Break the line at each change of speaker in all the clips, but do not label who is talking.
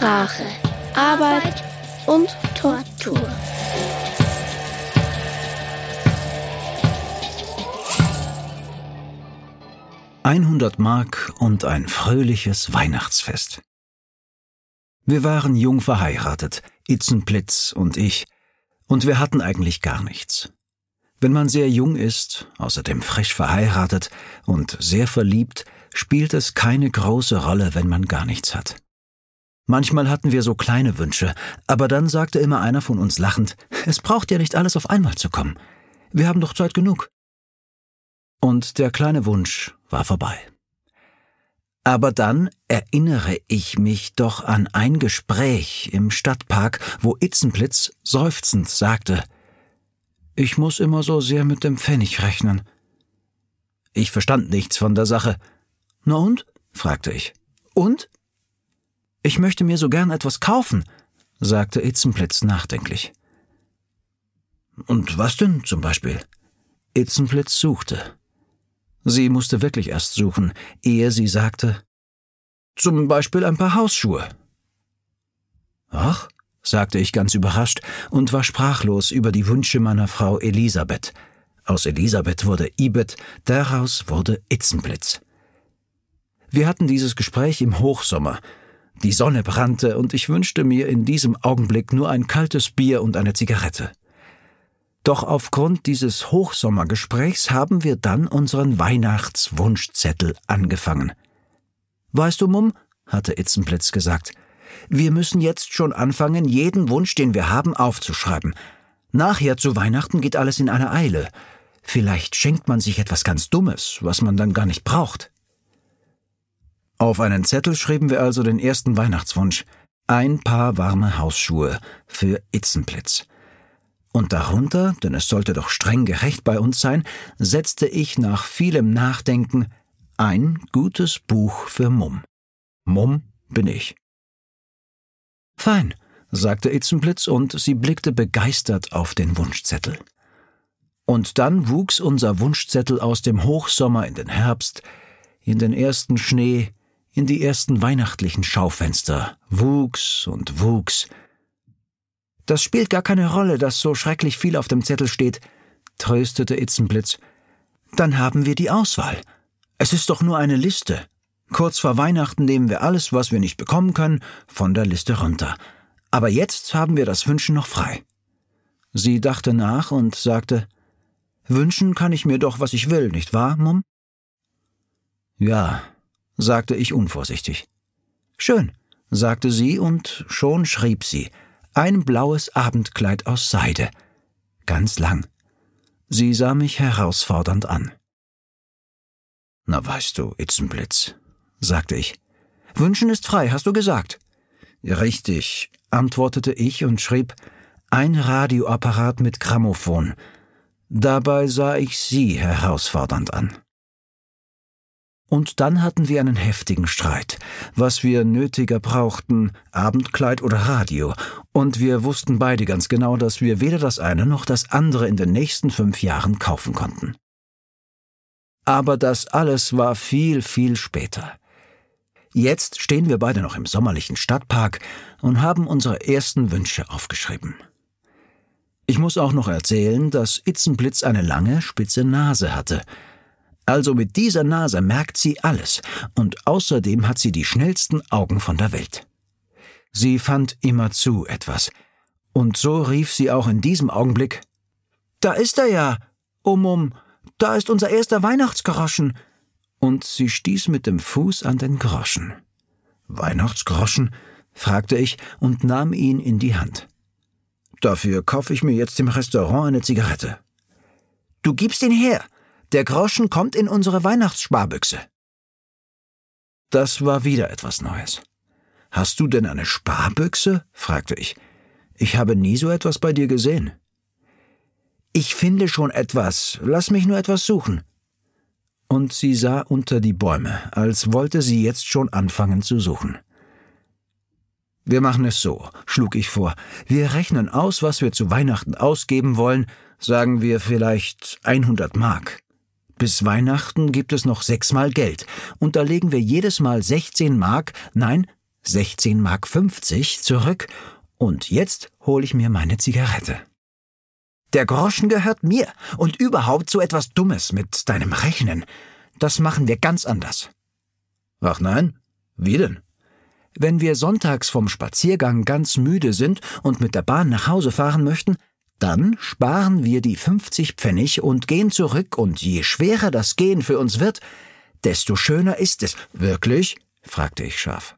Sprache, Arbeit und Tortur.
Einhundert Mark und ein fröhliches Weihnachtsfest. Wir waren jung verheiratet, Itzenplitz und ich, und wir hatten eigentlich gar nichts. Wenn man sehr jung ist, außerdem frisch verheiratet und sehr verliebt, spielt es keine große Rolle, wenn man gar nichts hat. Manchmal hatten wir so kleine Wünsche, aber dann sagte immer einer von uns lachend, es braucht ja nicht alles auf einmal zu kommen. Wir haben doch Zeit genug. Und der kleine Wunsch war vorbei. Aber dann erinnere ich mich doch an ein Gespräch im Stadtpark, wo Itzenplitz seufzend sagte, ich muss immer so sehr mit dem Pfennig rechnen. Ich verstand nichts von der Sache. Na und? fragte ich. Und? Ich möchte mir so gern etwas kaufen, sagte Itzenplitz nachdenklich. Und was denn zum Beispiel? Itzenplitz suchte. Sie musste wirklich erst suchen, ehe sie sagte, zum Beispiel ein paar Hausschuhe. Ach, sagte ich ganz überrascht und war sprachlos über die Wünsche meiner Frau Elisabeth. Aus Elisabeth wurde Ibet, daraus wurde Itzenblitz. Wir hatten dieses Gespräch im Hochsommer. Die Sonne brannte und ich wünschte mir in diesem Augenblick nur ein kaltes Bier und eine Zigarette. Doch aufgrund dieses Hochsommergesprächs haben wir dann unseren Weihnachtswunschzettel angefangen. Weißt du, Mumm, hatte Itzenblitz gesagt, wir müssen jetzt schon anfangen, jeden Wunsch, den wir haben, aufzuschreiben. Nachher zu Weihnachten geht alles in einer Eile. Vielleicht schenkt man sich etwas ganz Dummes, was man dann gar nicht braucht. Auf einen Zettel schrieben wir also den ersten Weihnachtswunsch. Ein paar warme Hausschuhe für Itzenblitz. Und darunter, denn es sollte doch streng gerecht bei uns sein, setzte ich nach vielem Nachdenken ein gutes Buch für Mumm. Mumm bin ich. Fein, sagte Itzenblitz, und sie blickte begeistert auf den Wunschzettel. Und dann wuchs unser Wunschzettel aus dem Hochsommer in den Herbst, in den ersten Schnee, in die ersten weihnachtlichen Schaufenster, wuchs und wuchs, das spielt gar keine Rolle, dass so schrecklich viel auf dem Zettel steht, tröstete Itzenblitz. Dann haben wir die Auswahl. Es ist doch nur eine Liste. Kurz vor Weihnachten nehmen wir alles, was wir nicht bekommen können, von der Liste runter. Aber jetzt haben wir das Wünschen noch frei. Sie dachte nach und sagte, Wünschen kann ich mir doch, was ich will, nicht wahr, Mumm? Ja, sagte ich unvorsichtig. Schön, sagte sie, und schon schrieb sie, ein blaues Abendkleid aus Seide, ganz lang. Sie sah mich herausfordernd an. Na weißt du, Itzenblitz, sagte ich. Wünschen ist frei, hast du gesagt. Richtig, antwortete ich und schrieb ein Radioapparat mit Grammophon. Dabei sah ich sie herausfordernd an. Und dann hatten wir einen heftigen Streit, was wir nötiger brauchten, Abendkleid oder Radio, und wir wussten beide ganz genau, dass wir weder das eine noch das andere in den nächsten fünf Jahren kaufen konnten. Aber das alles war viel, viel später. Jetzt stehen wir beide noch im sommerlichen Stadtpark und haben unsere ersten Wünsche aufgeschrieben. Ich muss auch noch erzählen, dass Itzenblitz eine lange, spitze Nase hatte – also mit dieser Nase merkt sie alles, und außerdem hat sie die schnellsten Augen von der Welt. Sie fand immerzu etwas, und so rief sie auch in diesem Augenblick Da ist er ja. Um um, da ist unser erster Weihnachtsgroschen. Und sie stieß mit dem Fuß an den Groschen. Weihnachtsgroschen? fragte ich und nahm ihn in die Hand. Dafür kaufe ich mir jetzt im Restaurant eine Zigarette. Du gibst ihn her, der Groschen kommt in unsere Weihnachtssparbüchse. Das war wieder etwas Neues. Hast du denn eine Sparbüchse? fragte ich. Ich habe nie so etwas bei dir gesehen. Ich finde schon etwas, lass mich nur etwas suchen. Und sie sah unter die Bäume, als wollte sie jetzt schon anfangen zu suchen. Wir machen es so, schlug ich vor. Wir rechnen aus, was wir zu Weihnachten ausgeben wollen, sagen wir vielleicht 100 Mark. Bis Weihnachten gibt es noch sechsmal Geld, und da legen wir jedes Mal 16 Mark, nein, 16 Mark 50 zurück und jetzt hole ich mir meine Zigarette. Der Groschen gehört mir und überhaupt so etwas Dummes mit deinem Rechnen. Das machen wir ganz anders. Ach nein? Wie denn? Wenn wir sonntags vom Spaziergang ganz müde sind und mit der Bahn nach Hause fahren möchten, dann sparen wir die 50 Pfennig und gehen zurück, und je schwerer das Gehen für uns wird, desto schöner ist es. Wirklich? fragte ich scharf.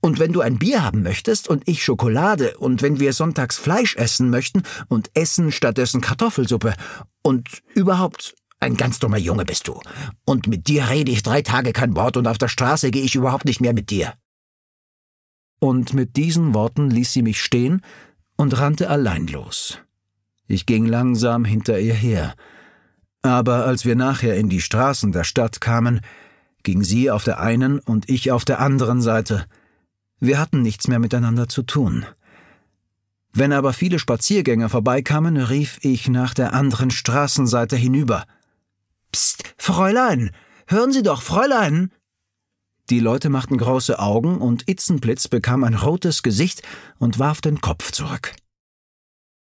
Und wenn du ein Bier haben möchtest und ich Schokolade und wenn wir sonntags Fleisch essen möchten und essen stattdessen Kartoffelsuppe und überhaupt ein ganz dummer Junge bist du. Und mit dir rede ich drei Tage kein Wort und auf der Straße gehe ich überhaupt nicht mehr mit dir. Und mit diesen Worten ließ sie mich stehen und rannte allein los. Ich ging langsam hinter ihr her. Aber als wir nachher in die Straßen der Stadt kamen, ging sie auf der einen und ich auf der anderen Seite – wir hatten nichts mehr miteinander zu tun. Wenn aber viele Spaziergänger vorbeikamen, rief ich nach der anderen Straßenseite hinüber. Psst, Fräulein, hören Sie doch, Fräulein! Die Leute machten große Augen und Itzenblitz bekam ein rotes Gesicht und warf den Kopf zurück.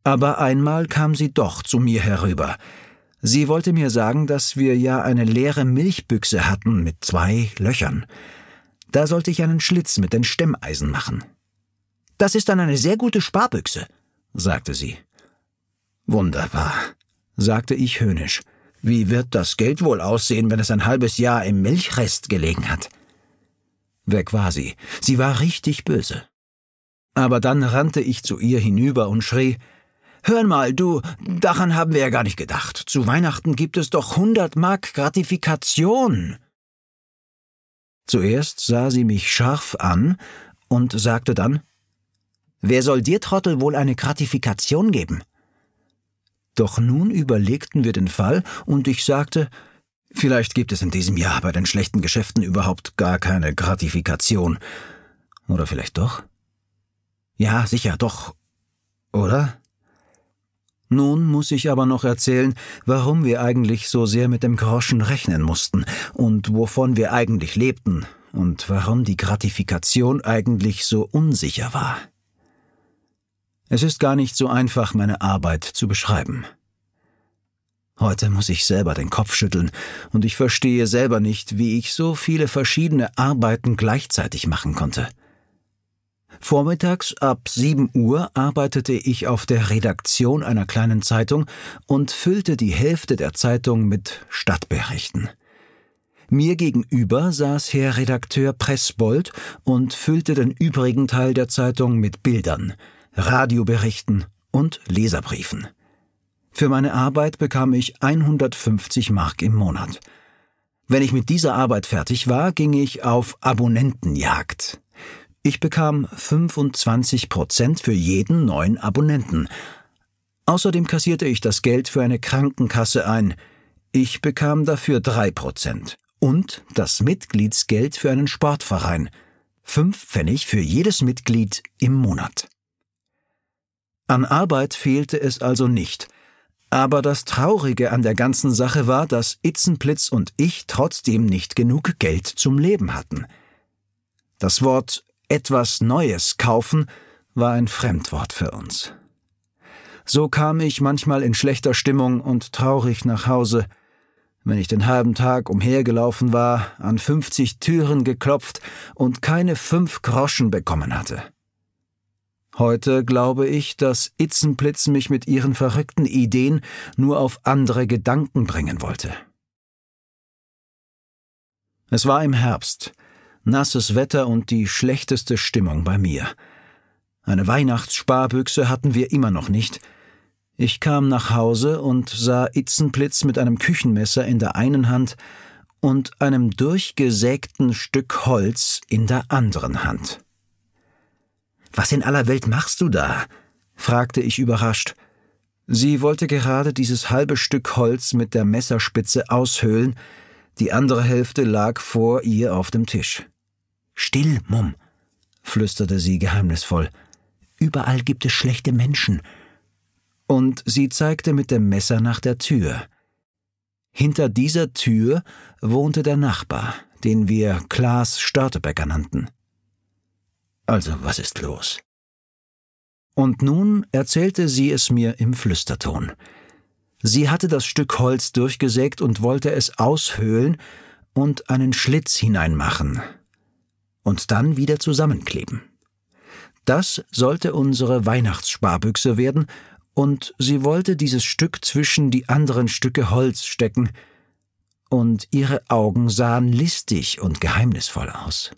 Aber einmal kam sie doch zu mir herüber. Sie wollte mir sagen, dass wir ja eine leere Milchbüchse hatten mit zwei Löchern. Da sollte ich einen Schlitz mit den Stemmeisen machen. Das ist dann eine sehr gute Sparbüchse, sagte sie. Wunderbar, sagte ich höhnisch. Wie wird das Geld wohl aussehen, wenn es ein halbes Jahr im Milchrest gelegen hat? Weg war sie. Sie war richtig böse. Aber dann rannte ich zu ihr hinüber und schrie Hör mal, du, daran haben wir ja gar nicht gedacht. Zu Weihnachten gibt es doch hundert Mark Gratifikation. Zuerst sah sie mich scharf an und sagte dann Wer soll dir, Trottel, wohl eine Gratifikation geben? Doch nun überlegten wir den Fall, und ich sagte Vielleicht gibt es in diesem Jahr bei den schlechten Geschäften überhaupt gar keine Gratifikation. Oder vielleicht doch? Ja, sicher, doch. Oder? Nun muss ich aber noch erzählen, warum wir eigentlich so sehr mit dem Groschen rechnen mussten und wovon wir eigentlich lebten und warum die Gratifikation eigentlich so unsicher war. Es ist gar nicht so einfach, meine Arbeit zu beschreiben. Heute muss ich selber den Kopf schütteln, und ich verstehe selber nicht, wie ich so viele verschiedene Arbeiten gleichzeitig machen konnte. Vormittags ab 7 Uhr arbeitete ich auf der Redaktion einer kleinen Zeitung und füllte die Hälfte der Zeitung mit Stadtberichten. Mir gegenüber saß Herr Redakteur Pressbold und füllte den übrigen Teil der Zeitung mit Bildern, Radioberichten und Leserbriefen. Für meine Arbeit bekam ich 150 Mark im Monat. Wenn ich mit dieser Arbeit fertig war, ging ich auf Abonnentenjagd. Ich bekam 25 Prozent für jeden neuen Abonnenten. Außerdem kassierte ich das Geld für eine Krankenkasse ein. Ich bekam dafür drei Prozent. Und das Mitgliedsgeld für einen Sportverein. Fünf Pfennig für jedes Mitglied im Monat. An Arbeit fehlte es also nicht. Aber das Traurige an der ganzen Sache war, dass Itzenplitz und ich trotzdem nicht genug Geld zum Leben hatten. Das Wort etwas Neues kaufen war ein Fremdwort für uns. So kam ich manchmal in schlechter Stimmung und traurig nach Hause, wenn ich den halben Tag umhergelaufen war, an fünfzig Türen geklopft und keine fünf Groschen bekommen hatte. Heute glaube ich, dass Itzenplitz mich mit ihren verrückten Ideen nur auf andere Gedanken bringen wollte. Es war im Herbst, nasses Wetter und die schlechteste Stimmung bei mir. Eine Weihnachtssparbüchse hatten wir immer noch nicht. Ich kam nach Hause und sah Itzenplitz mit einem Küchenmesser in der einen Hand und einem durchgesägten Stück Holz in der anderen Hand. Was in aller Welt machst du da? fragte ich überrascht. Sie wollte gerade dieses halbe Stück Holz mit der Messerspitze aushöhlen, die andere Hälfte lag vor ihr auf dem Tisch. Still, Mumm, flüsterte sie geheimnisvoll. Überall gibt es schlechte Menschen. Und sie zeigte mit dem Messer nach der Tür. Hinter dieser Tür wohnte der Nachbar, den wir Klaas Störtebecker nannten. Also, was ist los? Und nun erzählte sie es mir im Flüsterton. Sie hatte das Stück Holz durchgesägt und wollte es aushöhlen und einen Schlitz hineinmachen und dann wieder zusammenkleben. Das sollte unsere Weihnachtssparbüchse werden, und sie wollte dieses Stück zwischen die anderen Stücke Holz stecken, und ihre Augen sahen listig und geheimnisvoll aus.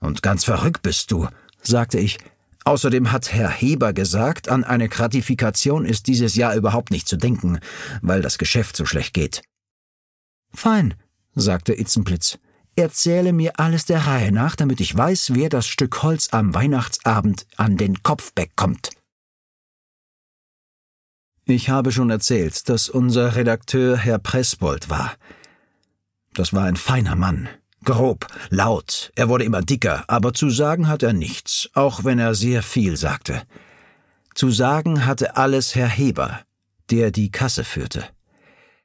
Und ganz verrückt bist du, sagte ich. Außerdem hat Herr Heber gesagt, an eine Gratifikation ist dieses Jahr überhaupt nicht zu denken, weil das Geschäft so schlecht geht. Fein, sagte Itzenblitz. Erzähle mir alles der Reihe nach, damit ich weiß, wer das Stück Holz am Weihnachtsabend an den Kopf bekommt. Ich habe schon erzählt, dass unser Redakteur Herr Pressbold war. Das war ein feiner Mann, grob, laut, er wurde immer dicker, aber zu sagen hat er nichts, auch wenn er sehr viel sagte. Zu sagen hatte alles Herr Heber, der die Kasse führte.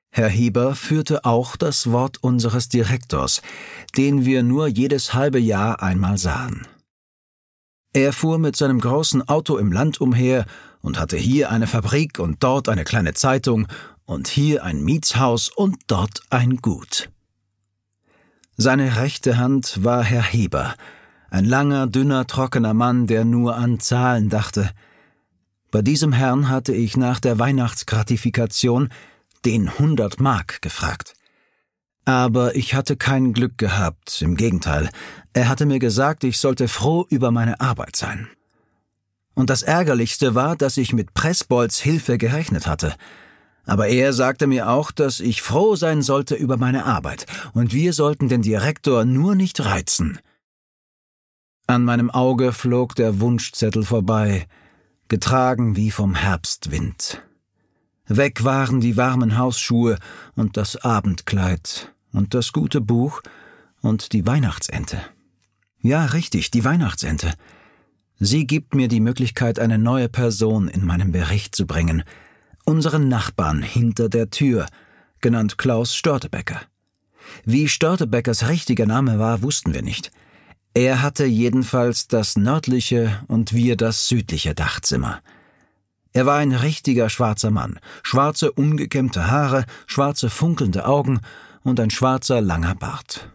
Herr Heber führte auch das Wort unseres Direktors, den wir nur jedes halbe Jahr einmal sahen. Er fuhr mit seinem großen Auto im Land umher und hatte hier eine Fabrik und dort eine kleine Zeitung und hier ein Mietshaus und dort ein Gut. Seine rechte Hand war Herr Heber, ein langer, dünner, trockener Mann, der nur an Zahlen dachte. Bei diesem Herrn hatte ich nach der Weihnachtsgratifikation den hundert Mark gefragt. Aber ich hatte kein Glück gehabt, im Gegenteil, er hatte mir gesagt, ich sollte froh über meine Arbeit sein. Und das Ärgerlichste war, dass ich mit Pressbolds Hilfe gerechnet hatte. Aber er sagte mir auch, dass ich froh sein sollte über meine Arbeit, und wir sollten den Direktor nur nicht reizen. An meinem Auge flog der Wunschzettel vorbei, getragen wie vom Herbstwind. Weg waren die warmen Hausschuhe und das Abendkleid und das gute Buch und die Weihnachtsente. Ja, richtig, die Weihnachtsente. Sie gibt mir die Möglichkeit, eine neue Person in meinem Bericht zu bringen. Unseren Nachbarn hinter der Tür, genannt Klaus Störtebecker. Wie Störtebeckers richtiger Name war, wussten wir nicht. Er hatte jedenfalls das nördliche und wir das südliche Dachzimmer. Er war ein richtiger schwarzer Mann, schwarze ungekämmte Haare, schwarze funkelnde Augen und ein schwarzer langer Bart.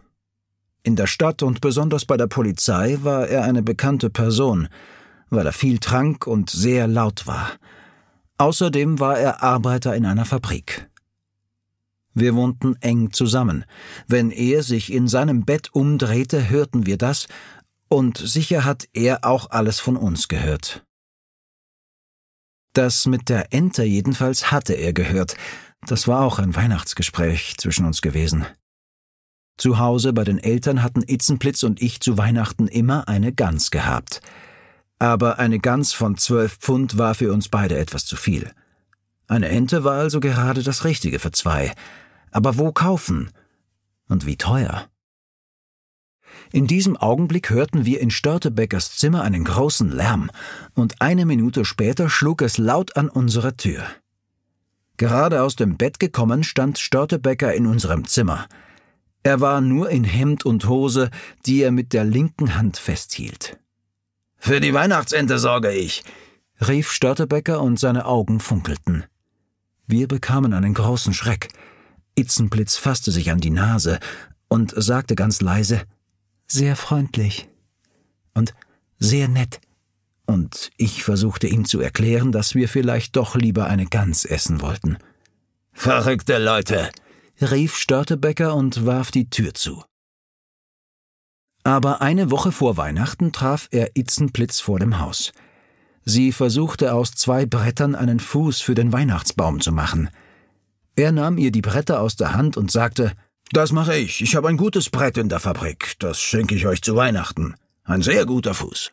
In der Stadt und besonders bei der Polizei war er eine bekannte Person, weil er viel trank und sehr laut war. Außerdem war er Arbeiter in einer Fabrik. Wir wohnten eng zusammen. Wenn er sich in seinem Bett umdrehte, hörten wir das, und sicher hat er auch alles von uns gehört. Das mit der Ente jedenfalls hatte er gehört. Das war auch ein Weihnachtsgespräch zwischen uns gewesen. Zu Hause bei den Eltern hatten Itzenplitz und ich zu Weihnachten immer eine Gans gehabt. Aber eine Gans von zwölf Pfund war für uns beide etwas zu viel. Eine Ente war also gerade das Richtige für zwei. Aber wo kaufen? Und wie teuer? In diesem Augenblick hörten wir in Störtebeckers Zimmer einen großen Lärm, und eine Minute später schlug es laut an unsere Tür. Gerade aus dem Bett gekommen stand Störtebecker in unserem Zimmer – er war nur in Hemd und Hose, die er mit der linken Hand festhielt. Für die Weihnachtsente sorge ich, rief Störtebecker und seine Augen funkelten. Wir bekamen einen großen Schreck. Itzenblitz fasste sich an die Nase und sagte ganz leise, sehr freundlich und sehr nett. Und ich versuchte ihm zu erklären, dass wir vielleicht doch lieber eine Gans essen wollten. Verrückte Leute, rief Störtebecker und warf die Tür zu. Aber eine Woche vor Weihnachten traf er Itzenplitz vor dem Haus. Sie versuchte aus zwei Brettern einen Fuß für den Weihnachtsbaum zu machen. Er nahm ihr die Bretter aus der Hand und sagte, Das mache ich, ich habe ein gutes Brett in der Fabrik, das schenke ich euch zu Weihnachten. Ein sehr guter Fuß.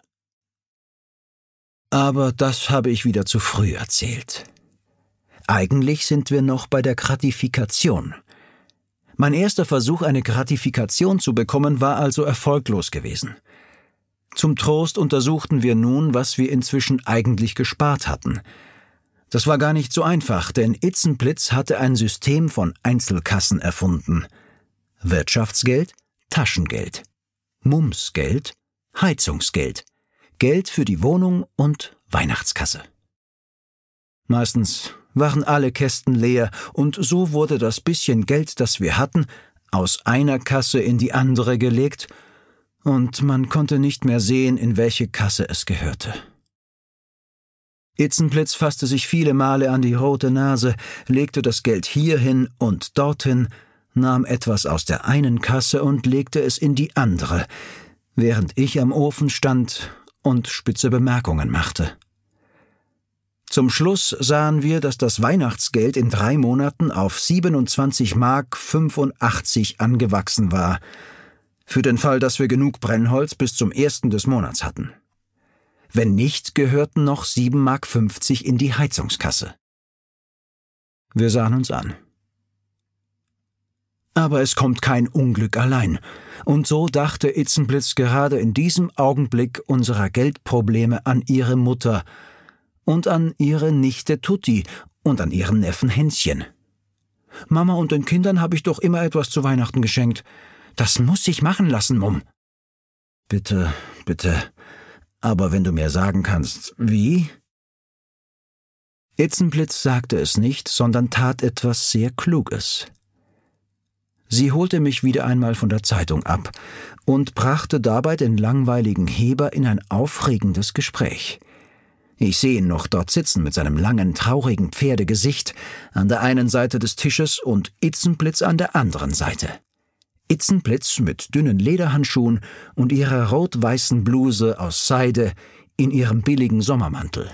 Aber das habe ich wieder zu früh erzählt. Eigentlich sind wir noch bei der Gratifikation. Mein erster Versuch, eine Gratifikation zu bekommen, war also erfolglos gewesen. Zum Trost untersuchten wir nun, was wir inzwischen eigentlich gespart hatten. Das war gar nicht so einfach, denn Itzenblitz hatte ein System von Einzelkassen erfunden. Wirtschaftsgeld, Taschengeld, Mumsgeld, Heizungsgeld, Geld für die Wohnung und Weihnachtskasse. Meistens waren alle Kästen leer, und so wurde das bisschen Geld, das wir hatten, aus einer Kasse in die andere gelegt, und man konnte nicht mehr sehen, in welche Kasse es gehörte. Itzenblitz fasste sich viele Male an die rote Nase, legte das Geld hierhin und dorthin, nahm etwas aus der einen Kasse und legte es in die andere, während ich am Ofen stand und spitze Bemerkungen machte. Zum Schluss sahen wir, dass das Weihnachtsgeld in drei Monaten auf 27 Mark 85 angewachsen war, für den Fall, dass wir genug Brennholz bis zum ersten des Monats hatten. Wenn nicht, gehörten noch 7 Mark 50 in die Heizungskasse. Wir sahen uns an. Aber es kommt kein Unglück allein. Und so dachte Itzenblitz gerade in diesem Augenblick unserer Geldprobleme an ihre Mutter und an ihre Nichte Tutti und an ihren Neffen Hänschen. Mama und den Kindern habe ich doch immer etwas zu Weihnachten geschenkt. Das muss sich machen lassen, Mumm. Bitte, bitte. Aber wenn du mir sagen kannst, wie? Itzenblitz sagte es nicht, sondern tat etwas sehr Kluges. Sie holte mich wieder einmal von der Zeitung ab und brachte dabei den langweiligen Heber in ein aufregendes Gespräch. Ich sehe ihn noch dort sitzen mit seinem langen, traurigen Pferdegesicht an der einen Seite des Tisches und Itzenblitz an der anderen Seite. Itzenblitz mit dünnen Lederhandschuhen und ihrer rot-weißen Bluse aus Seide in ihrem billigen Sommermantel.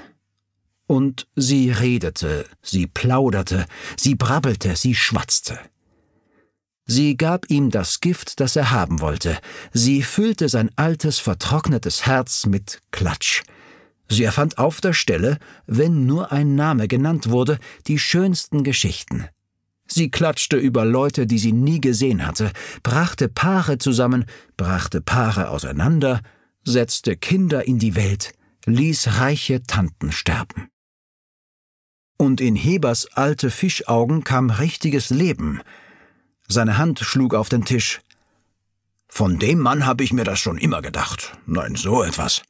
Und sie redete, sie plauderte, sie brabbelte, sie schwatzte. Sie gab ihm das Gift, das er haben wollte. Sie füllte sein altes, vertrocknetes Herz mit Klatsch. Sie erfand auf der Stelle, wenn nur ein Name genannt wurde, die schönsten Geschichten. Sie klatschte über Leute, die sie nie gesehen hatte, brachte Paare zusammen, brachte Paare auseinander, setzte Kinder in die Welt, ließ reiche Tanten sterben. Und in Hebers alte Fischaugen kam richtiges Leben, seine Hand schlug auf den Tisch. Von dem Mann habe ich mir das schon immer gedacht. Nein, so etwas.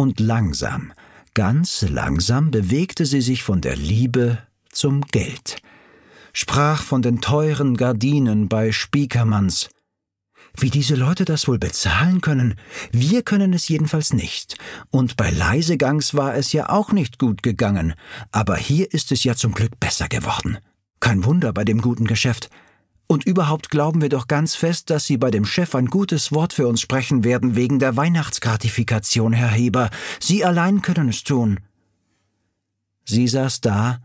Und langsam, ganz langsam bewegte sie sich von der Liebe zum Geld, sprach von den teuren Gardinen bei Spiekermanns. Wie diese Leute das wohl bezahlen können? Wir können es jedenfalls nicht. Und bei Leisegangs war es ja auch nicht gut gegangen. Aber hier ist es ja zum Glück besser geworden. Kein Wunder bei dem guten Geschäft. Und überhaupt glauben wir doch ganz fest, dass Sie bei dem Chef ein gutes Wort für uns sprechen werden wegen der Weihnachtsgratifikation, Herr Heber. Sie allein können es tun. Sie saß da,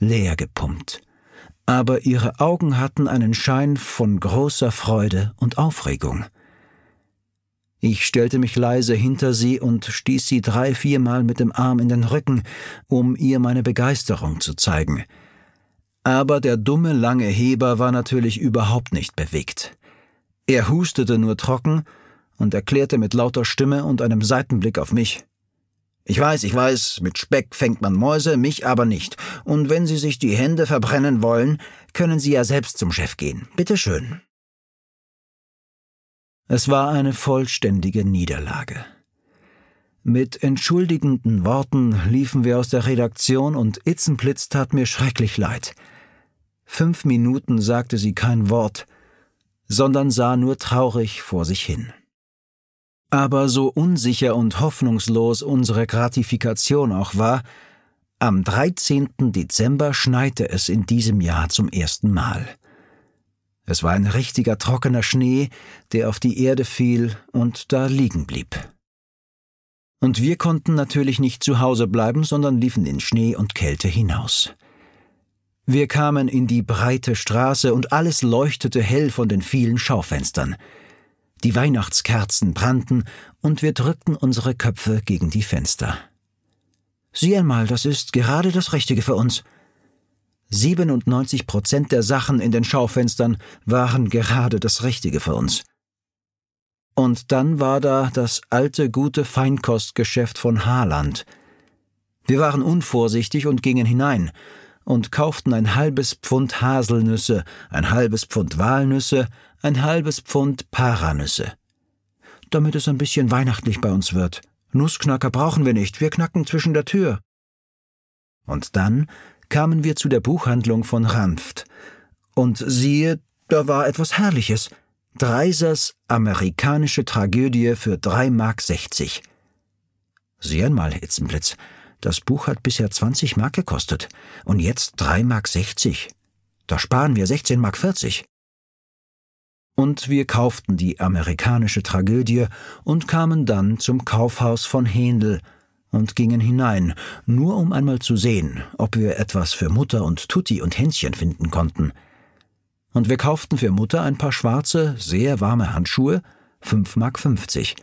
leer gepumpt. Aber ihre Augen hatten einen Schein von großer Freude und Aufregung. Ich stellte mich leise hinter sie und stieß sie drei, viermal mit dem Arm in den Rücken, um ihr meine Begeisterung zu zeigen – aber der dumme lange Heber war natürlich überhaupt nicht bewegt. Er hustete nur trocken und erklärte mit lauter Stimme und einem Seitenblick auf mich. Ich weiß, ich weiß, mit Speck fängt man Mäuse, mich aber nicht. Und wenn Sie sich die Hände verbrennen wollen, können Sie ja selbst zum Chef gehen. Bitte schön. Es war eine vollständige Niederlage. Mit entschuldigenden Worten liefen wir aus der Redaktion und Itzenplitz tat mir schrecklich leid. Fünf Minuten sagte sie kein Wort, sondern sah nur traurig vor sich hin. Aber so unsicher und hoffnungslos unsere Gratifikation auch war, am 13. Dezember schneite es in diesem Jahr zum ersten Mal. Es war ein richtiger trockener Schnee, der auf die Erde fiel und da liegen blieb. Und wir konnten natürlich nicht zu Hause bleiben, sondern liefen in Schnee und Kälte hinaus. Wir kamen in die breite Straße und alles leuchtete hell von den vielen Schaufenstern. Die Weihnachtskerzen brannten und wir drückten unsere Köpfe gegen die Fenster. Sieh einmal, das ist gerade das Richtige für uns. 97 Prozent der Sachen in den Schaufenstern waren gerade das Richtige für uns. Und dann war da das alte gute Feinkostgeschäft von Haaland. Wir waren unvorsichtig und gingen hinein, und kauften ein halbes Pfund Haselnüsse, ein halbes Pfund Walnüsse, ein halbes Pfund Paranüsse. damit es ein bisschen weihnachtlich bei uns wird. Nussknacker brauchen wir nicht, wir knacken zwischen der Tür. Und dann kamen wir zu der Buchhandlung von Ranft. Und siehe, da war etwas Herrliches. Dreisers amerikanische Tragödie für drei Mark sechzig. Sieh einmal, Hitzenblitz, das Buch hat bisher 20 Mark gekostet und jetzt 3 Mark 60. Da sparen wir 16 Mark 40. Und wir kauften die amerikanische Tragödie und kamen dann zum Kaufhaus von Händel und gingen hinein, nur um einmal zu sehen, ob wir etwas für Mutter und Tutti und Hänschen finden konnten. Und wir kauften für Mutter ein paar schwarze, sehr warme Handschuhe, 5 Mark 50,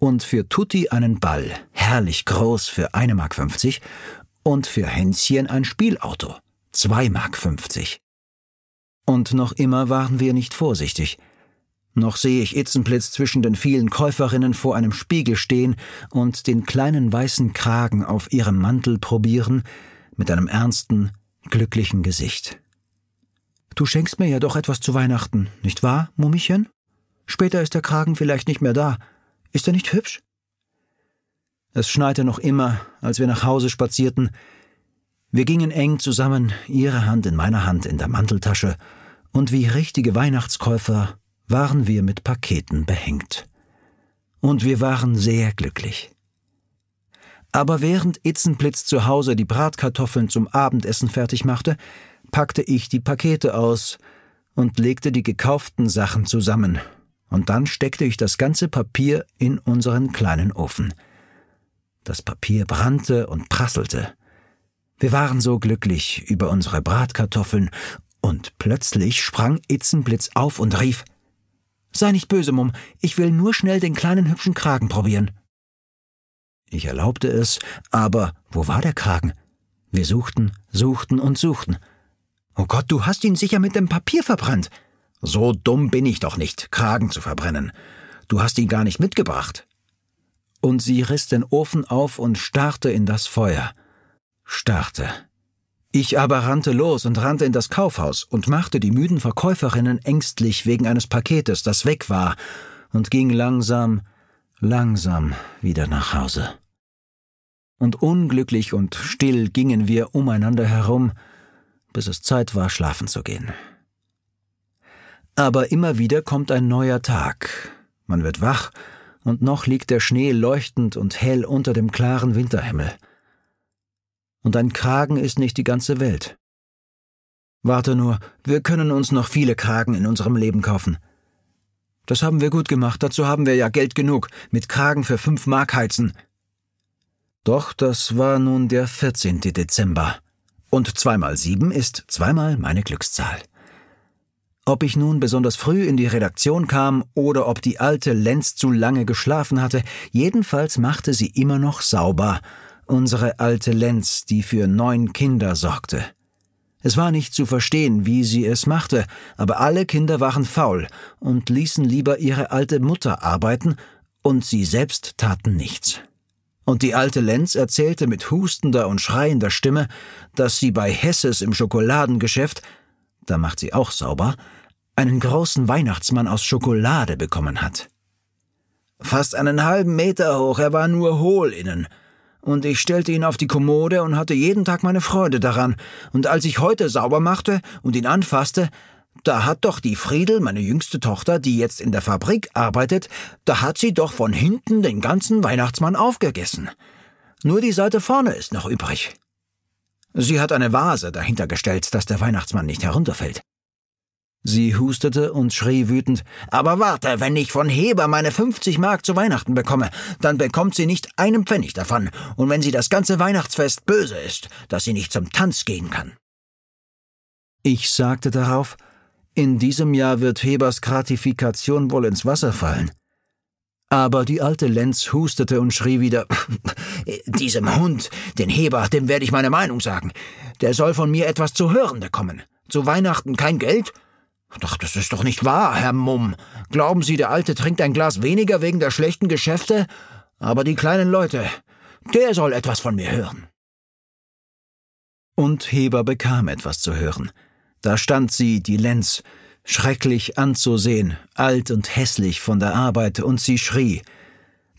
und für Tutti einen Ball, herrlich groß für 1 Mark 50, und für Hänschen ein Spielauto, 2 Mark 50. Und noch immer waren wir nicht vorsichtig. Noch sehe ich Itzenplitz zwischen den vielen Käuferinnen vor einem Spiegel stehen und den kleinen weißen Kragen auf ihrem Mantel probieren, mit einem ernsten, glücklichen Gesicht. Du schenkst mir ja doch etwas zu Weihnachten, nicht wahr, Mummichen? Später ist der Kragen vielleicht nicht mehr da. Ist er nicht hübsch? Es schneite noch immer, als wir nach Hause spazierten. Wir gingen eng zusammen, ihre Hand in meiner Hand in der Manteltasche, und wie richtige Weihnachtskäufer waren wir mit Paketen behängt. Und wir waren sehr glücklich. Aber während Itzenblitz zu Hause die Bratkartoffeln zum Abendessen fertig machte, packte ich die Pakete aus und legte die gekauften Sachen zusammen, und dann steckte ich das ganze Papier in unseren kleinen Ofen. Das Papier brannte und prasselte. Wir waren so glücklich über unsere Bratkartoffeln, und plötzlich sprang Itzenblitz auf und rief Sei nicht böse, Mumm, ich will nur schnell den kleinen hübschen Kragen probieren. Ich erlaubte es, aber wo war der Kragen? Wir suchten, suchten und suchten. Oh Gott, du hast ihn sicher mit dem Papier verbrannt. So dumm bin ich doch nicht, Kragen zu verbrennen. Du hast ihn gar nicht mitgebracht. Und sie riss den Ofen auf und starrte in das Feuer. Starrte. Ich aber rannte los und rannte in das Kaufhaus und machte die müden Verkäuferinnen ängstlich wegen eines Paketes, das weg war, und ging langsam, langsam wieder nach Hause. Und unglücklich und still gingen wir umeinander herum, bis es Zeit war, schlafen zu gehen. Aber immer wieder kommt ein neuer Tag. Man wird wach, und noch liegt der Schnee leuchtend und hell unter dem klaren Winterhimmel und ein Kragen ist nicht die ganze Welt. Warte nur, wir können uns noch viele Kragen in unserem Leben kaufen. Das haben wir gut gemacht, dazu haben wir ja Geld genug, mit Kragen für fünf Mark heizen. Doch das war nun der 14. Dezember. Und zweimal sieben ist zweimal meine Glückszahl. Ob ich nun besonders früh in die Redaktion kam oder ob die alte Lenz zu lange geschlafen hatte, jedenfalls machte sie immer noch sauber unsere alte Lenz, die für neun Kinder sorgte. Es war nicht zu verstehen, wie sie es machte, aber alle Kinder waren faul und ließen lieber ihre alte Mutter arbeiten, und sie selbst taten nichts. Und die alte Lenz erzählte mit hustender und schreiender Stimme, dass sie bei Hesses im Schokoladengeschäft, da macht sie auch sauber, einen großen Weihnachtsmann aus Schokolade bekommen hat. Fast einen halben Meter hoch, er war nur hohl innen, und ich stellte ihn auf die Kommode und hatte jeden Tag meine Freude daran, und als ich heute sauber machte und ihn anfasste, da hat doch die Friedel, meine jüngste Tochter, die jetzt in der Fabrik arbeitet, da hat sie doch von hinten den ganzen Weihnachtsmann aufgegessen. Nur die Seite vorne ist noch übrig. Sie hat eine Vase dahinter gestellt, dass der Weihnachtsmann nicht herunterfällt. Sie hustete und schrie wütend Aber warte, wenn ich von Heber meine 50 Mark zu Weihnachten bekomme, dann bekommt sie nicht einen Pfennig davon, und wenn sie das ganze Weihnachtsfest böse ist, dass sie nicht zum Tanz gehen kann. Ich sagte darauf In diesem Jahr wird Hebers Gratifikation wohl ins Wasser fallen. Aber die alte Lenz hustete und schrie wieder Diesem Hund, den Heber, dem werde ich meine Meinung sagen. Der soll von mir etwas zu hören bekommen. Zu Weihnachten kein Geld? Doch das ist doch nicht wahr, Herr Mumm. Glauben Sie, der Alte trinkt ein Glas weniger wegen der schlechten Geschäfte? Aber die kleinen Leute, der soll etwas von mir hören. Und Heber bekam etwas zu hören. Da stand sie, die Lenz, schrecklich anzusehen, alt und hässlich von der Arbeit, und sie schrie.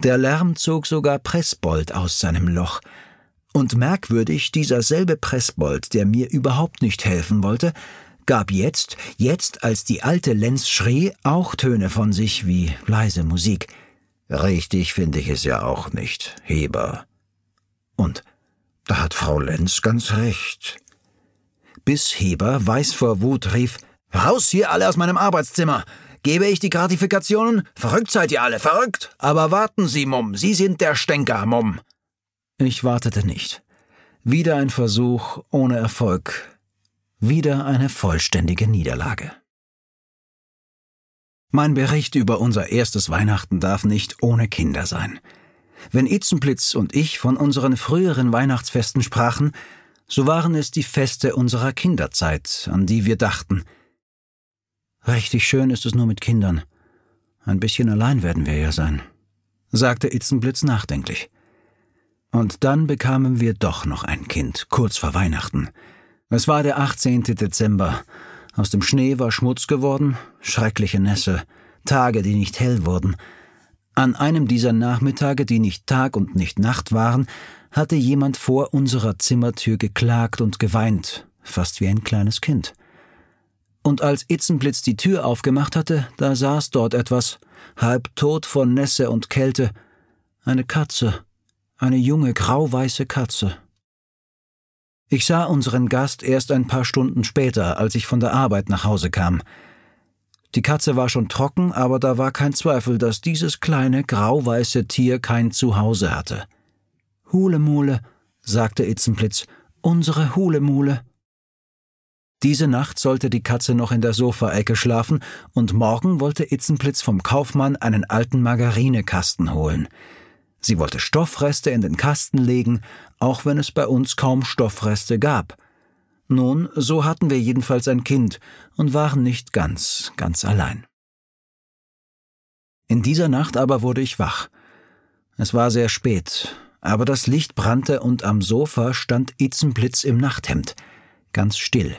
Der Lärm zog sogar Pressbold aus seinem Loch. Und merkwürdig, dieser selbe Pressbold, der mir überhaupt nicht helfen wollte, gab jetzt, jetzt als die alte Lenz schrie, auch Töne von sich wie leise Musik. Richtig finde ich es ja auch nicht, Heber. Und da hat Frau Lenz ganz recht. Bis Heber, weiß vor Wut, rief, Raus hier alle aus meinem Arbeitszimmer! Gebe ich die Gratifikationen? Verrückt seid ihr alle, verrückt! Aber warten Sie, Mumm, Sie sind der Stänker, Mumm! Ich wartete nicht. Wieder ein Versuch ohne Erfolg. Wieder eine vollständige Niederlage. Mein Bericht über unser erstes Weihnachten darf nicht ohne Kinder sein. Wenn Itzenblitz und ich von unseren früheren Weihnachtsfesten sprachen, so waren es die Feste unserer Kinderzeit, an die wir dachten. Richtig schön ist es nur mit Kindern. Ein bisschen allein werden wir ja sein, sagte Itzenblitz nachdenklich. Und dann bekamen wir doch noch ein Kind, kurz vor Weihnachten. Es war der 18. Dezember, aus dem Schnee war Schmutz geworden, schreckliche Nässe, Tage, die nicht hell wurden. An einem dieser Nachmittage, die nicht Tag und nicht Nacht waren, hatte jemand vor unserer Zimmertür geklagt und geweint, fast wie ein kleines Kind. Und als Itzenblitz die Tür aufgemacht hatte, da saß dort etwas, halb tot von Nässe und Kälte, eine Katze, eine junge grauweiße Katze. Ich sah unseren Gast erst ein paar Stunden später, als ich von der Arbeit nach Hause kam. Die Katze war schon trocken, aber da war kein Zweifel, dass dieses kleine, grauweiße Tier kein Zuhause hatte. Hulemule, sagte Itzenblitz, unsere Hulemule. Diese Nacht sollte die Katze noch in der Sofaecke schlafen, und morgen wollte Itzenblitz vom Kaufmann einen alten Margarinekasten holen. Sie wollte Stoffreste in den Kasten legen, auch wenn es bei uns kaum Stoffreste gab. Nun, so hatten wir jedenfalls ein Kind und waren nicht ganz, ganz allein. In dieser Nacht aber wurde ich wach. Es war sehr spät, aber das Licht brannte und am Sofa stand Itzenblitz im Nachthemd, ganz still.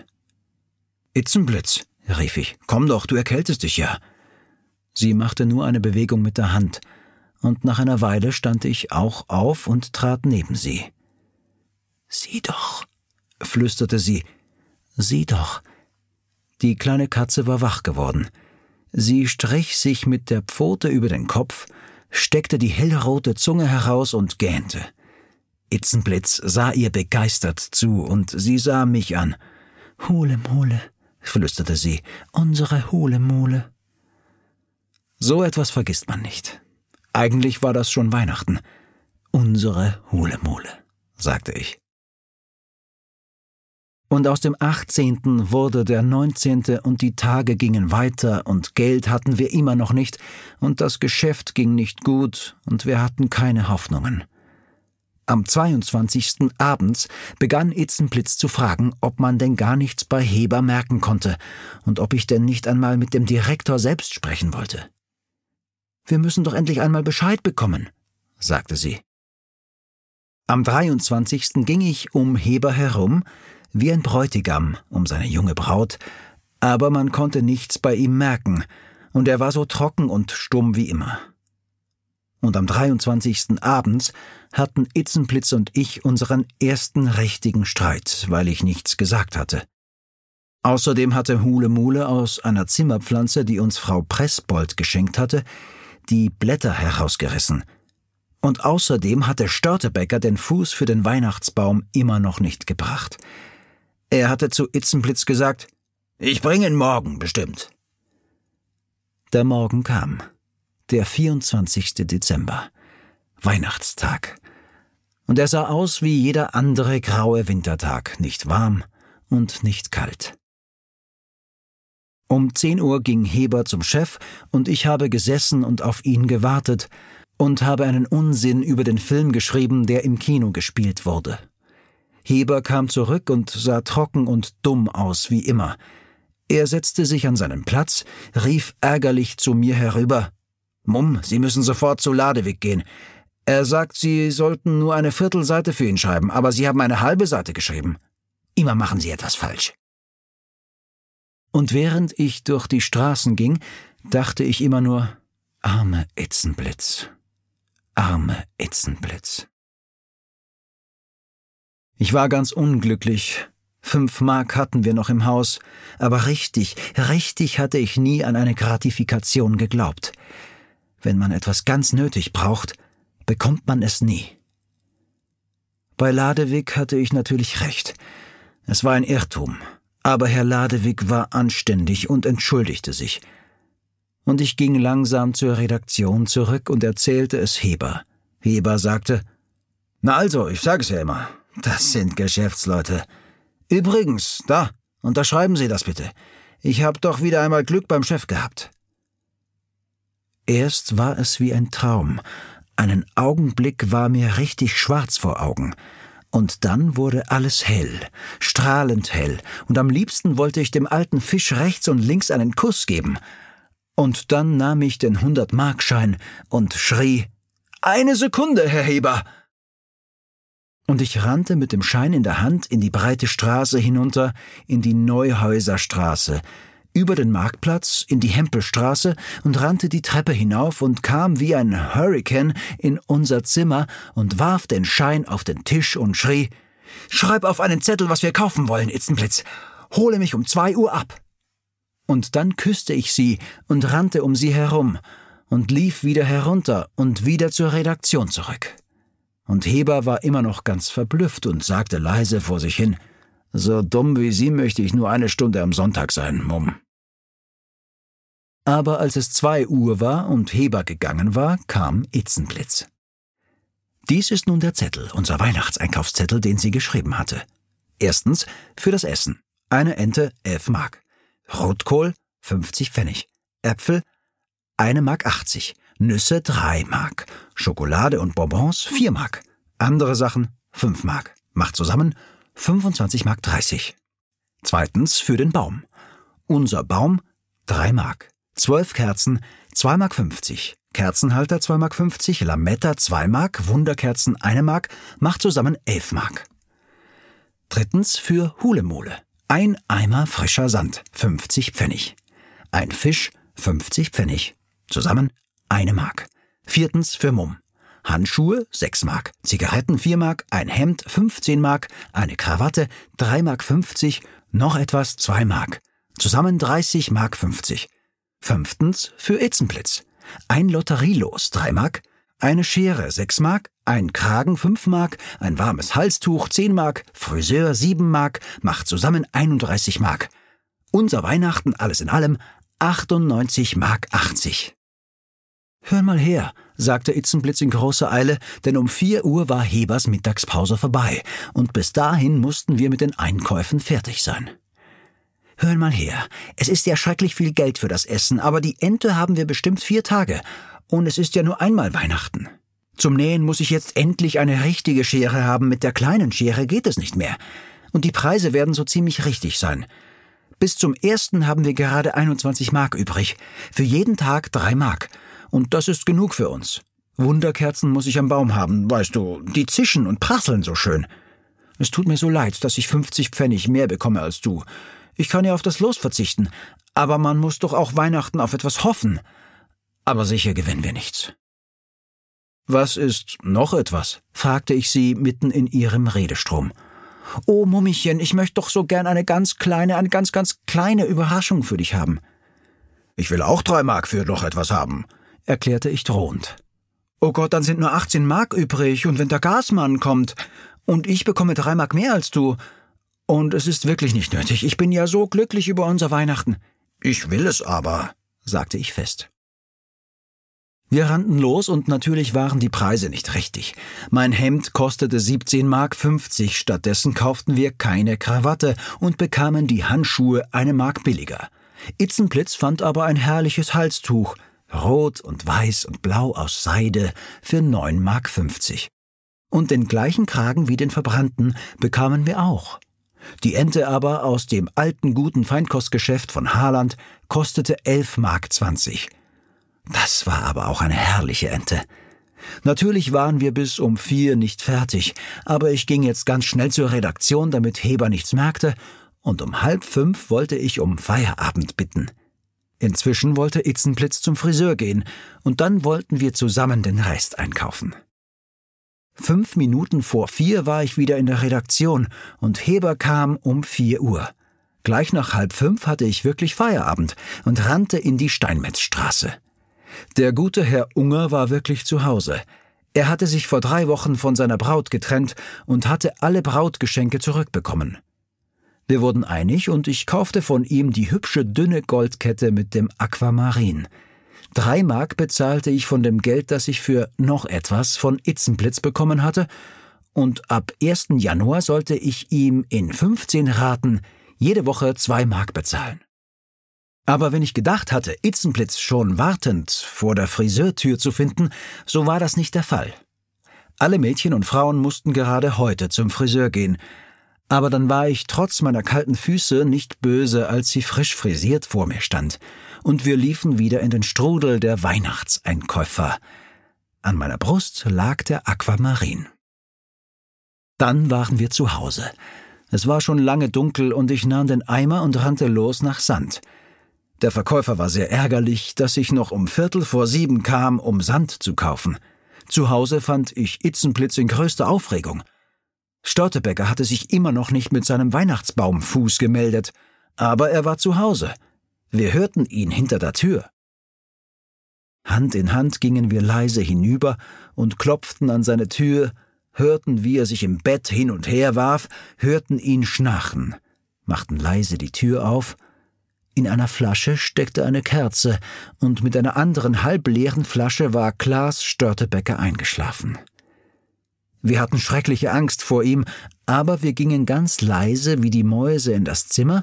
Itzenblitz, rief ich, komm doch, du erkältest dich ja. Sie machte nur eine Bewegung mit der Hand, und nach einer Weile stand ich auch auf und trat neben sie. Sieh doch, flüsterte sie, sieh doch. Die kleine Katze war wach geworden. Sie strich sich mit der Pfote über den Kopf, steckte die hellrote Zunge heraus und gähnte. Itzenblitz sah ihr begeistert zu, und sie sah mich an. Hulemole, flüsterte sie, unsere Hulemole. So etwas vergisst man nicht. Eigentlich war das schon Weihnachten. Unsere Hulemole, sagte ich. Und aus dem 18. wurde der 19. und die Tage gingen weiter und Geld hatten wir immer noch nicht und das Geschäft ging nicht gut und wir hatten keine Hoffnungen. Am 22. abends begann Itzenblitz zu fragen, ob man denn gar nichts bei Heber merken konnte und ob ich denn nicht einmal mit dem Direktor selbst sprechen wollte. Wir müssen doch endlich einmal Bescheid bekommen, sagte sie. Am 23. ging ich um Heber herum, wie ein Bräutigam um seine junge Braut, aber man konnte nichts bei ihm merken, und er war so trocken und stumm wie immer. Und am 23. abends hatten Itzenblitz und ich unseren ersten richtigen Streit, weil ich nichts gesagt hatte. Außerdem hatte Hule Mule aus einer Zimmerpflanze, die uns Frau Pressbold geschenkt hatte, die Blätter herausgerissen. Und außerdem hatte Störtebecker den Fuß für den Weihnachtsbaum immer noch nicht gebracht. Er hatte zu Itzenblitz gesagt, ich bringe ihn morgen bestimmt. Der Morgen kam. Der 24. Dezember. Weihnachtstag. Und er sah aus wie jeder andere graue Wintertag, nicht warm und nicht kalt. Um zehn Uhr ging Heber zum Chef und ich habe gesessen und auf ihn gewartet und habe einen Unsinn über den Film geschrieben, der im Kino gespielt wurde. Heber kam zurück und sah trocken und dumm aus wie immer. Er setzte sich an seinen Platz, rief ärgerlich zu mir herüber Mumm, Sie müssen sofort zu Ladewig gehen. Er sagt, Sie sollten nur eine Viertelseite für ihn schreiben, aber Sie haben eine halbe Seite geschrieben. Immer machen Sie etwas falsch. Und während ich durch die Straßen ging, dachte ich immer nur, arme Itzenblitz, arme Itzenblitz. Ich war ganz unglücklich. Fünf Mark hatten wir noch im Haus, aber richtig, richtig hatte ich nie an eine Gratifikation geglaubt. Wenn man etwas ganz nötig braucht, bekommt man es nie. Bei Ladewig hatte ich natürlich recht. Es war ein Irrtum, aber Herr Ladewig war anständig und entschuldigte sich. Und ich ging langsam zur Redaktion zurück und erzählte es Heber. Heber sagte, Na also, ich sage es ja immer, das sind Geschäftsleute. Übrigens, da, unterschreiben Sie das bitte. Ich habe doch wieder einmal Glück beim Chef gehabt. Erst war es wie ein Traum. Einen Augenblick war mir richtig schwarz vor Augen. Und dann wurde alles hell, strahlend hell, und am liebsten wollte ich dem alten Fisch rechts und links einen Kuss geben. Und dann nahm ich den Hundert-Markschein und schrie Eine Sekunde, Herr Heber. Und ich rannte mit dem Schein in der Hand in die breite Straße hinunter, in die Neuhäuserstraße, über den Marktplatz in die Hempelstraße und rannte die Treppe hinauf und kam wie ein Hurrikan in unser Zimmer und warf den Schein auf den Tisch und schrie Schreib auf einen Zettel, was wir kaufen wollen, Itzenblitz. Hole mich um zwei Uhr ab. Und dann küsste ich sie und rannte um sie herum und lief wieder herunter und wieder zur Redaktion zurück. Und Heber war immer noch ganz verblüfft und sagte leise vor sich hin so dumm wie Sie möchte ich nur eine Stunde am Sonntag sein, Mumm. Aber als es zwei Uhr war und Heber gegangen war, kam Itzenblitz. Dies ist nun der Zettel, unser Weihnachtseinkaufszettel, den sie geschrieben hatte. Erstens für das Essen. Eine Ente, elf Mark. Rotkohl, 50 Pfennig. Äpfel, eine Mark 80. Nüsse, drei Mark. Schokolade und Bonbons, vier Mark. Andere Sachen, fünf Mark. Macht zusammen 25 Mark 30. Zweitens für den Baum. Unser Baum 3 Mark. 12 Kerzen 2 Mark 50. Kerzenhalter 2 Mark 50, Lametta 2 Mark, Wunderkerzen 1 Mark, macht zusammen 11 Mark. Drittens für Hulemole. Ein Eimer frischer Sand 50 Pfennig. Ein Fisch 50 Pfennig. Zusammen 1 Mark. Viertens für Mumm. Handschuhe 6 Mark, Zigaretten 4 Mark, ein Hemd 15 Mark, eine Krawatte 3 Mark 50, noch etwas 2 Mark. Zusammen 30 Mark 50. Fünftens für Itzenblitz. Ein Lotterielos 3 Mark, eine Schere 6 Mark, ein Kragen 5 Mark, ein warmes Halstuch 10 Mark, Friseur 7 Mark, macht zusammen 31 Mark. Unser Weihnachten alles in allem 98 Mark 80. Hör mal her, sagte Itzenblitz in großer Eile, denn um vier Uhr war Hebers Mittagspause vorbei, und bis dahin mussten wir mit den Einkäufen fertig sein. Hör mal her, es ist ja schrecklich viel Geld für das Essen, aber die Ente haben wir bestimmt vier Tage, und es ist ja nur einmal Weihnachten. Zum Nähen muss ich jetzt endlich eine richtige Schere haben, mit der kleinen Schere geht es nicht mehr. Und die Preise werden so ziemlich richtig sein. Bis zum ersten haben wir gerade 21 Mark übrig, für jeden Tag drei Mark, und das ist genug für uns. Wunderkerzen muss ich am Baum haben, weißt du, die zischen und prasseln so schön. Es tut mir so leid, dass ich 50 Pfennig mehr bekomme als du. Ich kann ja auf das Los verzichten, aber man muss doch auch Weihnachten auf etwas hoffen. Aber sicher gewinnen wir nichts. Was ist noch etwas? fragte ich sie mitten in ihrem Redestrom. Oh, Mummichen, ich möchte doch so gern eine ganz kleine, eine ganz, ganz kleine Überraschung für dich haben. Ich will auch drei Mark für noch etwas haben, erklärte ich drohend. Oh Gott, dann sind nur 18 Mark übrig, und wenn der Gasmann kommt, und ich bekomme drei Mark mehr als du, und es ist wirklich nicht nötig, ich bin ja so glücklich über unser Weihnachten. Ich will es aber, sagte ich fest. Wir rannten los und natürlich waren die Preise nicht richtig. Mein Hemd kostete 17 Mark 50, stattdessen kauften wir keine Krawatte und bekamen die Handschuhe eine Mark billiger. Itzenplitz fand aber ein herrliches Halstuch, Rot und Weiß und Blau aus Seide für 9 Mark 50. Und den gleichen Kragen wie den verbrannten bekamen wir auch. Die Ente aber aus dem alten guten Feinkostgeschäft von Haaland kostete 11 Mark 20. Das war aber auch eine herrliche Ente. Natürlich waren wir bis um vier nicht fertig, aber ich ging jetzt ganz schnell zur Redaktion, damit Heber nichts merkte, und um halb fünf wollte ich um Feierabend bitten. Inzwischen wollte Itzenblitz zum Friseur gehen, und dann wollten wir zusammen den Rest einkaufen. Fünf Minuten vor vier war ich wieder in der Redaktion, und Heber kam um vier Uhr. Gleich nach halb fünf hatte ich wirklich Feierabend und rannte in die Steinmetzstraße. Der gute Herr Unger war wirklich zu Hause. Er hatte sich vor drei Wochen von seiner Braut getrennt und hatte alle Brautgeschenke zurückbekommen. Wir wurden einig und ich kaufte von ihm die hübsche dünne Goldkette mit dem Aquamarin. Drei Mark bezahlte ich von dem Geld, das ich für noch etwas von Itzenblitz bekommen hatte, und ab 1. Januar sollte ich ihm in 15 Raten jede Woche zwei Mark bezahlen. Aber wenn ich gedacht hatte, Itzenblitz schon wartend vor der Friseurtür zu finden, so war das nicht der Fall. Alle Mädchen und Frauen mussten gerade heute zum Friseur gehen, aber dann war ich trotz meiner kalten Füße nicht böse, als sie frisch frisiert vor mir stand, und wir liefen wieder in den Strudel der Weihnachtseinkäufer. An meiner Brust lag der Aquamarin. Dann waren wir zu Hause. Es war schon lange dunkel und ich nahm den Eimer und rannte los nach Sand. Der Verkäufer war sehr ärgerlich, dass ich noch um Viertel vor sieben kam, um Sand zu kaufen. Zu Hause fand ich Itzenblitz in größter Aufregung. Störtebecker hatte sich immer noch nicht mit seinem Weihnachtsbaumfuß gemeldet, aber er war zu Hause. Wir hörten ihn hinter der Tür. Hand in Hand gingen wir leise hinüber und klopften an seine Tür, hörten, wie er sich im Bett hin und her warf, hörten ihn schnarchen, machten leise die Tür auf in einer Flasche steckte eine Kerze, und mit einer anderen halbleeren Flasche war Klaas Störtebecker eingeschlafen. Wir hatten schreckliche Angst vor ihm, aber wir gingen ganz leise wie die Mäuse in das Zimmer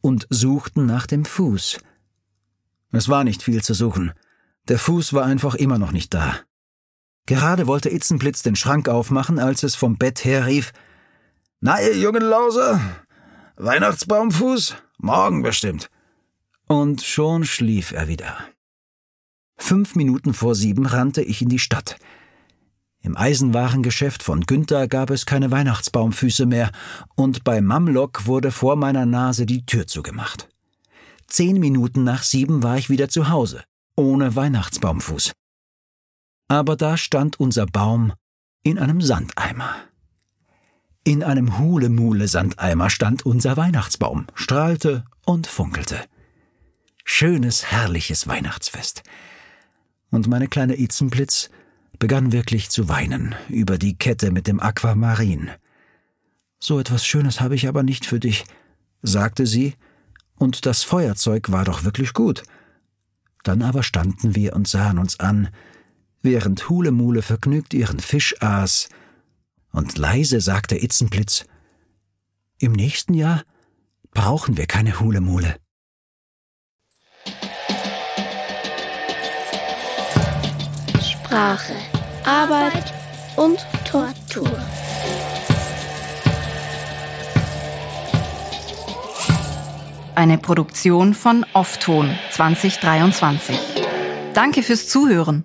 und suchten nach dem Fuß. Es war nicht viel zu suchen. Der Fuß war einfach immer noch nicht da. Gerade wollte Itzenblitz den Schrank aufmachen, als es vom Bett her rief Na, ihr jungen Lauser? Weihnachtsbaumfuß? Morgen bestimmt. Und schon schlief er wieder. Fünf Minuten vor sieben rannte ich in die Stadt. Im Eisenwarengeschäft von Günther gab es keine Weihnachtsbaumfüße mehr, und bei Mamlock wurde vor meiner Nase die Tür zugemacht. Zehn Minuten nach sieben war ich wieder zu Hause, ohne Weihnachtsbaumfuß. Aber da stand unser Baum in einem Sandeimer. In einem Hulemule-Sandeimer stand unser Weihnachtsbaum, strahlte und funkelte schönes, herrliches Weihnachtsfest. Und meine kleine Itzenblitz begann wirklich zu weinen über die Kette mit dem Aquamarin. So etwas Schönes habe ich aber nicht für dich, sagte sie, und das Feuerzeug war doch wirklich gut. Dann aber standen wir und sahen uns an, während Hulemule vergnügt ihren Fisch aß, und leise sagte Itzenblitz, Im nächsten Jahr brauchen wir keine Hulemule.
Sprache, Arbeit und Tortur.
Eine Produktion von Offton 2023. Danke fürs Zuhören.